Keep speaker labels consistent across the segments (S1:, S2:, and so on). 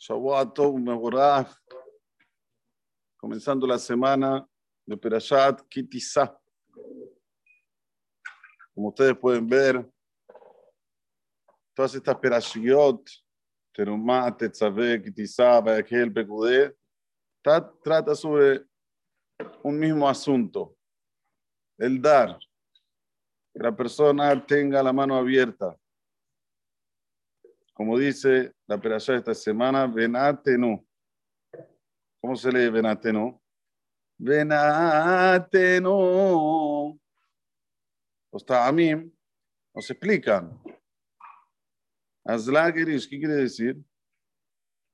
S1: Shavuot Mevorah, comenzando la semana de Perashat Kitisa. Como ustedes pueden ver, todas estas Perashiot, Terumá, Tetzaveh, Kitisa, Bayakel, Pekudé, trata sobre un mismo asunto, el dar, que la persona tenga la mano abierta. Como dice la perashá esta semana, Venatenu. ¿Cómo se lee Venatenu? Venatenu. Los ta'amim nos explican. ¿qué quiere decir?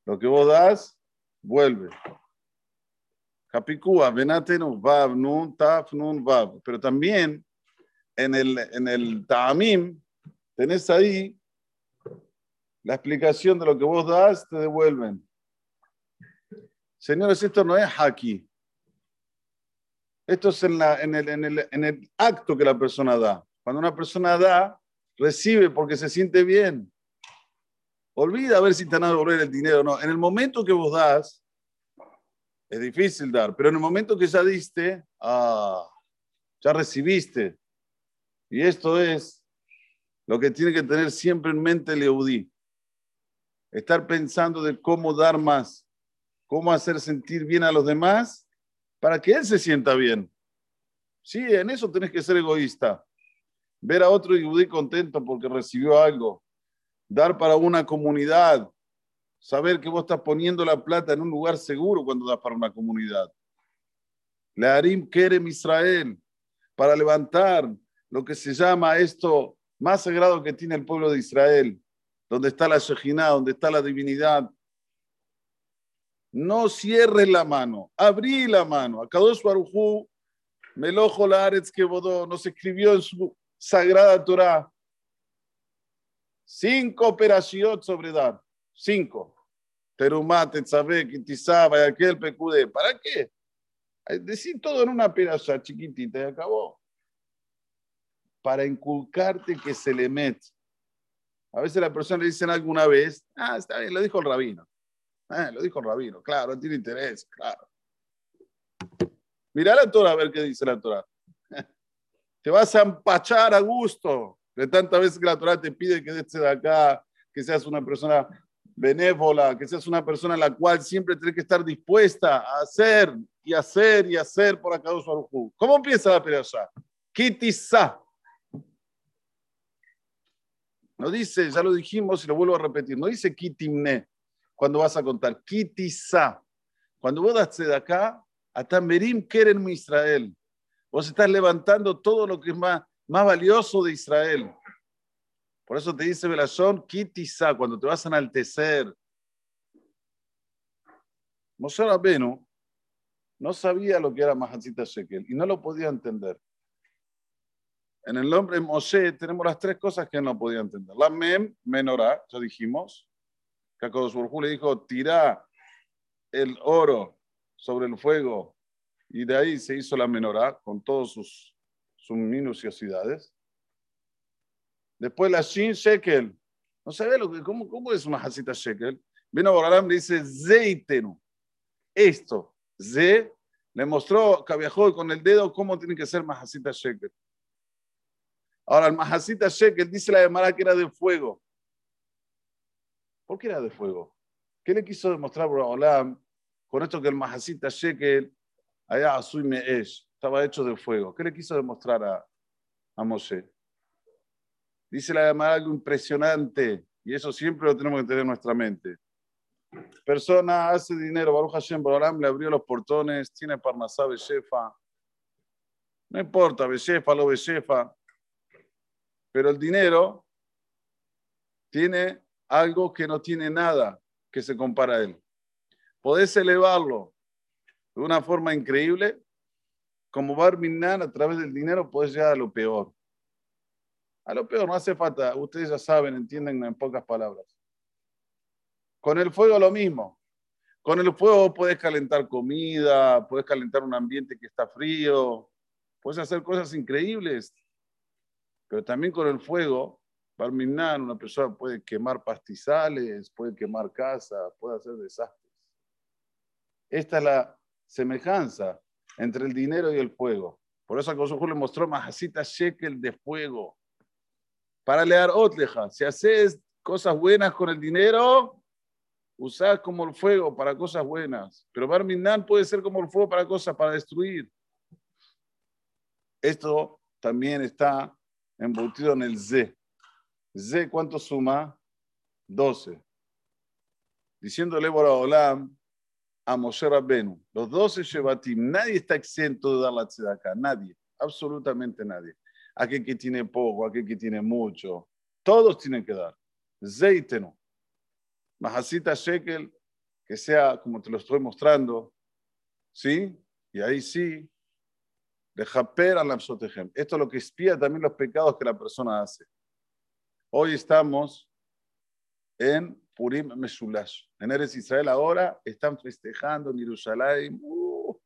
S1: Lo que vos das, vuelve. Capicúa, Venatenu, Vav, Nun, Taf, Nun, Vav. Pero también en el, en el ta'amim tenés ahí la explicación de lo que vos das, te devuelven. Señores, esto no es aquí. Esto es en, la, en, el, en, el, en el acto que la persona da. Cuando una persona da, recibe porque se siente bien. Olvida a ver si te van a devolver el dinero no. En el momento que vos das, es difícil dar, pero en el momento que ya diste, ah, ya recibiste. Y esto es lo que tiene que tener siempre en mente el Eudí estar pensando de cómo dar más, cómo hacer sentir bien a los demás para que él se sienta bien. Sí, en eso tenés que ser egoísta. Ver a otro yudí contento porque recibió algo. Dar para una comunidad. Saber que vos estás poniendo la plata en un lugar seguro cuando das para una comunidad. Learim Kerem Israel. Para levantar lo que se llama esto más sagrado que tiene el pueblo de Israel, donde está la Shejina, donde está la divinidad. No cierres la mano, abrí la mano. Akadosh Melojo Laaretz que nos escribió en su sagrada Torah cinco operaciones sobre dar. Cinco. Terumate, y aquel Pecude. ¿Para qué? Decir todo en una peraza chiquitita y acabó. Para inculcarte que se le mete a veces la persona le dicen alguna vez, ah, está bien, lo dijo el rabino. Ah, lo dijo el rabino, claro, tiene interés, claro. Mira la Torah a ver qué dice la Torah. Te vas a empachar a gusto de tantas veces que la Torah te pide que des de acá, que seas una persona benévola, que seas una persona en la cual siempre tienes que estar dispuesta a hacer y hacer y hacer por acá. ¿Cómo empieza la pelea? Kitisa. No dice, ya lo dijimos y lo vuelvo a repetir, no dice kitimne cuando vas a contar, kitisa. Cuando vos das de acá, Atamberim Keren Israel. Vos estás levantando todo lo que es más, más valioso de Israel. Por eso te dice Belashon, kitisa, cuando te vas a enaltecer. Moshe Rabbeinu no sabía lo que era Mahatzita Shekel y no lo podía entender. En el nombre de Moshe tenemos las tres cosas que él no podía entender. La mem, menorá, ya dijimos. Que le dijo, tira el oro sobre el fuego. Y de ahí se hizo la menorá con todas sus, sus minuciosidades. Después la shin shekel. No sabe lo que, cómo, cómo es una hasita shekel. Vino Boralam y dice, zeitenu. Esto, ze, le mostró que viajó con el dedo cómo tiene que ser hasita shekel. Ahora, el Mahasita Shekel dice la llamada que era de fuego. ¿Por qué era de fuego? ¿Qué le quiso demostrar Olam con esto que el Mahasita Shekel allá Azui Meesh estaba hecho de fuego? ¿Qué le quiso demostrar a, a Moshe? Dice la llamada algo impresionante y eso siempre lo tenemos que tener en nuestra mente. Persona hace dinero, Baruch Hashem, Olam le abrió los portones, tiene Parnasá, Beshefa. No importa, Beshefa, lo Beshefa pero el dinero tiene algo que no tiene nada que se compara a él. Podés elevarlo de una forma increíble, como Barminan a través del dinero puedes llegar a lo peor. A lo peor no hace falta, ustedes ya saben, entienden en pocas palabras. Con el fuego lo mismo. Con el fuego puedes calentar comida, puedes calentar un ambiente que está frío, puedes hacer cosas increíbles pero también con el fuego Barminan, una persona puede quemar pastizales, puede quemar casas, puede hacer desastres. Esta es la semejanza entre el dinero y el fuego. Por eso Kosojú le mostró Mahasita Shekel de fuego. Para leer Otleja, si haces cosas buenas con el dinero, usás como el fuego para cosas buenas. Pero Barminan puede ser como el fuego para cosas para destruir. Esto también está embutido en el Z. Z, ¿cuánto suma? 12. Diciéndole por Olam a Moshe Rabbenu, los 12 Shebatim, nadie está exento de dar la tzedakah, nadie, absolutamente nadie. Aquel que tiene poco, aquel que tiene mucho, todos tienen que dar. Zeitenu. Mahasita Shekel, que sea como te lo estoy mostrando, ¿sí? Y ahí sí, de Japer al Esto es lo que espía también los pecados que la persona hace. Hoy estamos en Purim Meshulash. En Eres Israel ahora están festejando en Jerusalén. Uh.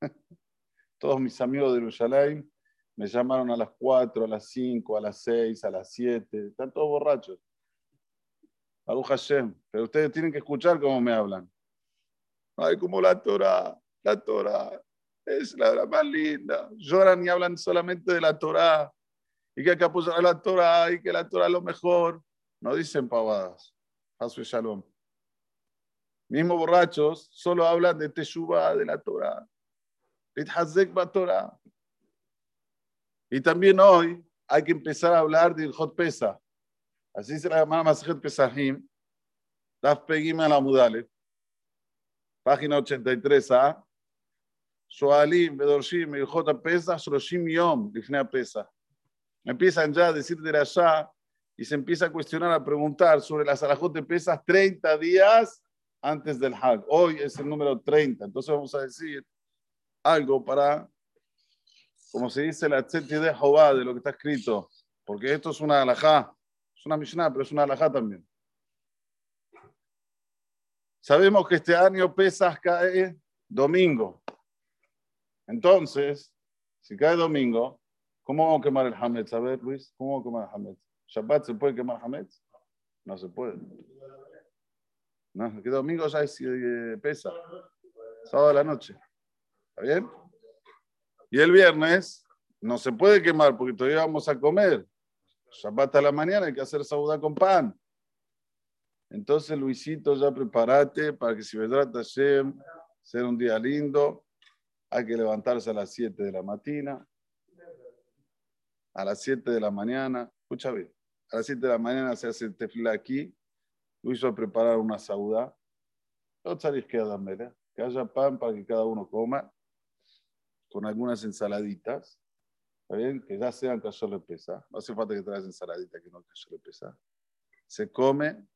S1: Todos mis amigos de Jerusalén me llamaron a las 4, a las 5, a las 6, a las 7. Están todos borrachos. Baruch Hashem. Pero ustedes tienen que escuchar cómo me hablan. Ay, como la Torah, la Torah es la más linda. Lloran y hablan solamente de la Torah y que hay que apoyar a la Torah y que la Torah es lo mejor. No dicen pavadas. Hasu Shalom. Mismos borrachos solo hablan de Teshuvah, de la Torah. Torah. Y también hoy hay que empezar a hablar del Hot Pesa. Así se la llama Masajet Pesahim. Daf Pegim a la Mudale. Página 83a. Shoalim, Bedorshim, J Pesa, Shroshim Yom, Lifnea Pesa empiezan ya a decir de allá y se empieza a cuestionar, a preguntar sobre las alajot de pesas 30 días antes del Hag. Hoy es el número 30, entonces vamos a decir algo para, como se dice, la tzeti de Jehová, de lo que está escrito, porque esto es una alajá, es una Mishnah, pero es una alajá también. Sabemos que este año pesas cae domingo. Entonces, si cae domingo, ¿Cómo vamos a quemar el Hametz? A ver, Luis, ¿cómo vamos a quemar el Hametz? ¿Shabbat se puede quemar Hametz? No se puede. No, que domingo ya es eh, pesa. Sábado de la noche. ¿Está bien? Y el viernes no se puede quemar porque todavía vamos a comer. Shabbat a la mañana hay que hacer saudá con pan. Entonces, Luisito, ya prepárate para que si vendrá Hashem, ser un día lindo. Hay que levantarse a las 7 de la mañana a las 7 de la mañana, escucha bien, a las 7 de la mañana se hace el tefila aquí, va a preparar una sabéis que haya pan para que cada uno coma, con algunas ensaladitas, ¿está bien? Que ya sean caso le pesa, no hace falta que traigas ensaladita que no caso le pesa. Se come,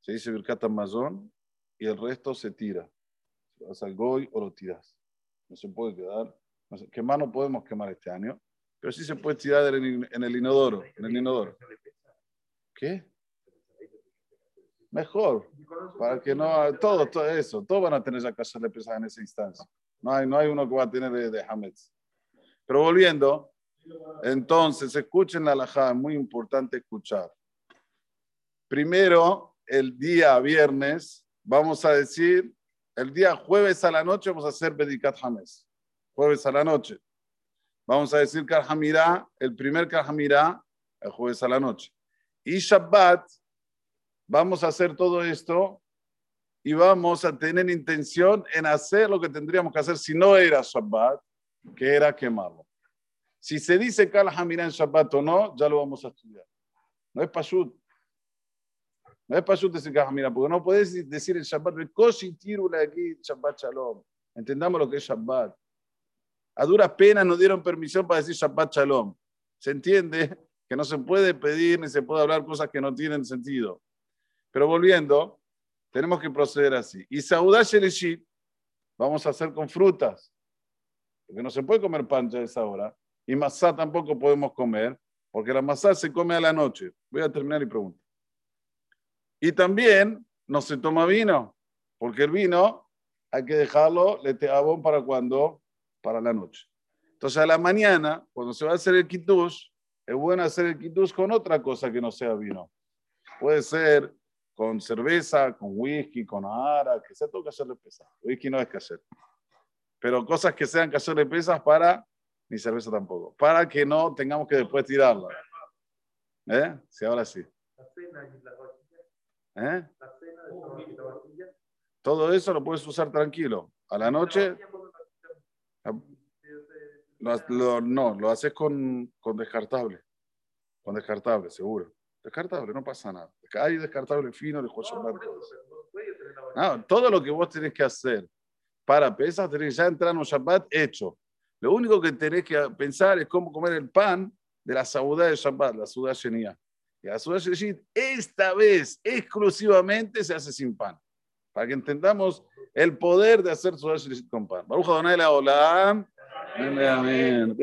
S1: se dice Birkat Amazon, y el resto se tira. Vas al goy o lo tiras. No se puede quedar. No sé, ¿Qué más no podemos quemar este año? pero sí se puede tirar en el inodoro. En el inodoro. ¿Qué? Mejor, para que no, todo, todo eso, todos van a tener ya casa de pesar en esa instancia. No hay, no hay uno que va a tener de, de Hametz. Pero volviendo, entonces, escuchen la alajá, es muy importante escuchar. Primero, el día viernes, vamos a decir, el día jueves a la noche vamos a hacer Bedikat Hametz. Jueves a la noche. Vamos a decir Karhamirá, el primer Karhamirá, el jueves a la noche. Y Shabbat, vamos a hacer todo esto y vamos a tener intención en hacer lo que tendríamos que hacer si no era Shabbat, que era quemarlo. Si se dice Karhamirá en Shabbat o no, ya lo vamos a estudiar. No es Pashut. No es Pashut decir Karhamirá, porque no puedes decir el Shabbat, aquí, Shabbat Shalom. Entendamos lo que es Shabbat. A duras penas nos dieron permisión para decir Shabbat Shalom. ¿Se entiende? Que no se puede pedir ni se puede hablar cosas que no tienen sentido. Pero volviendo, tenemos que proceder así. Y Saudá Shelishit vamos a hacer con frutas. Porque no se puede comer pan ya a esa hora. Y masá tampoco podemos comer, porque la masá se come a la noche. Voy a terminar y pregunto. Y también no se toma vino, porque el vino hay que dejarlo le teabón para cuando para la noche. Entonces a la mañana, cuando se va a hacer el kitush, es bueno hacer el kiddush con otra cosa que no sea vino. Puede ser con cerveza, con whisky, con ara, que sea todo de pesas. Whisky no es hacer. Pero cosas que sean de pesas para, ni cerveza tampoco, para que no tengamos que después tirarla. ¿Eh? Sí, ahora sí. ¿Eh? Todo eso lo puedes usar tranquilo. A la noche. no, lo haces con, con descartable. Con descartable, seguro. Descartable, no pasa nada. Hay descartable fino, de no, todo lo que vos tenés que hacer para pesas, tenés que ya entrar en un Shabbat hecho. Lo único que tenés que pensar es cómo comer el pan de la saudá de Shabbat, la saudá Shenia. Y la saudá esta vez exclusivamente se hace sin pan. Para que entendamos el poder de hacer saudá con pan. Baruch Adonai la Olam. Amén. Amén.